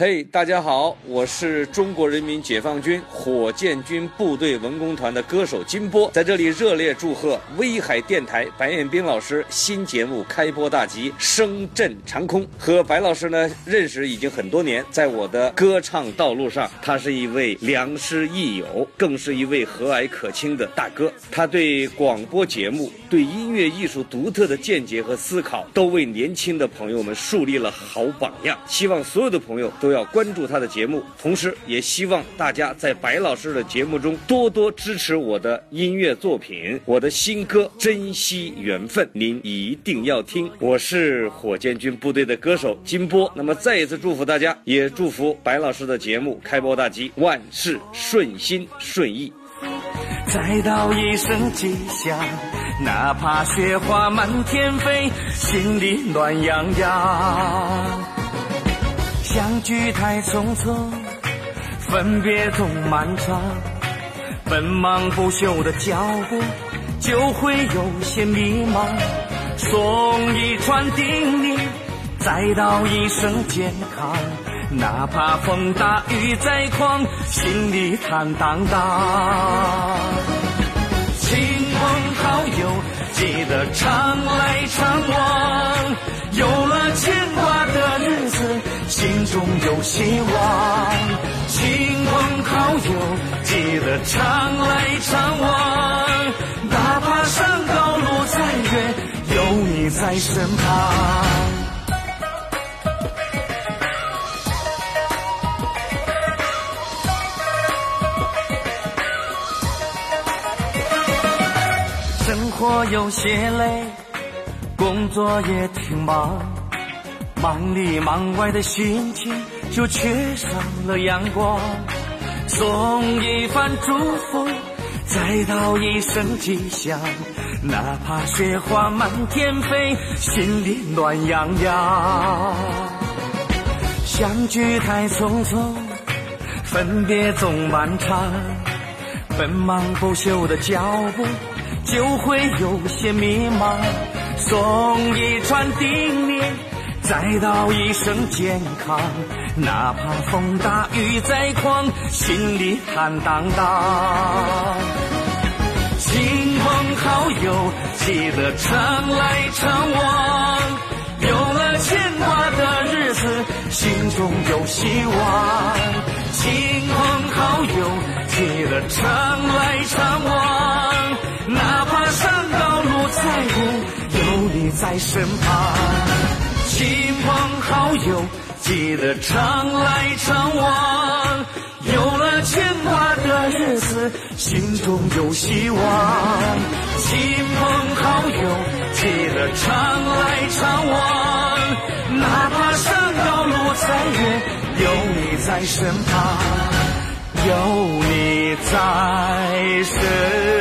嘿，大家好，我是中国人民解放军火箭军部队文工团的歌手金波，在这里热烈祝贺威海电台白彦斌老师新节目开播大吉，声震长空。和白老师呢认识已经很多年，在我的歌唱道路上，他是一位良师益友，更是一位和蔼可亲的大哥。他对广播节目、对音乐艺术独特的见解和思考，都为年轻的朋友们树立了好榜样。希望所有的朋友都都要关注他的节目，同时也希望大家在白老师的节目中多多支持我的音乐作品，我的新歌《珍惜缘分》，您一定要听。我是火箭军部队的歌手金波，那么再一次祝福大家，也祝福白老师的节目开播大吉，万事顺心顺意。再道一声吉祥，哪怕雪花满天飞，心里暖洋洋。相聚太匆匆，分别总漫长，奔忙不休的脚步就会有些迷茫。送一串叮咛，再道一声健康，哪怕风大雨再狂，心里坦荡荡。有希望，亲朋好友记得常来常往，哪怕山高路再远，有你在身旁。生活有些累，工作也挺忙。忙里忙外的心情就缺少了阳光，送一番祝福，再道一声吉祥，哪怕雪花满天飞，心里暖洋洋。相聚太匆匆，分别总漫长，奔忙不休的脚步就会有些迷茫，送一串叮咛。再道一声健康，哪怕风大雨再狂，心里坦荡荡。亲朋好友记得常来常往，有了牵挂的日子，心中有希望。亲朋好友记得常来常往，哪怕山高路再苦，有你在身旁。亲朋好友记得常来常往，有了牵挂的日子，心中有希望。亲朋好友记得常来常往，哪怕山高路再远，有你在身旁，有你在身。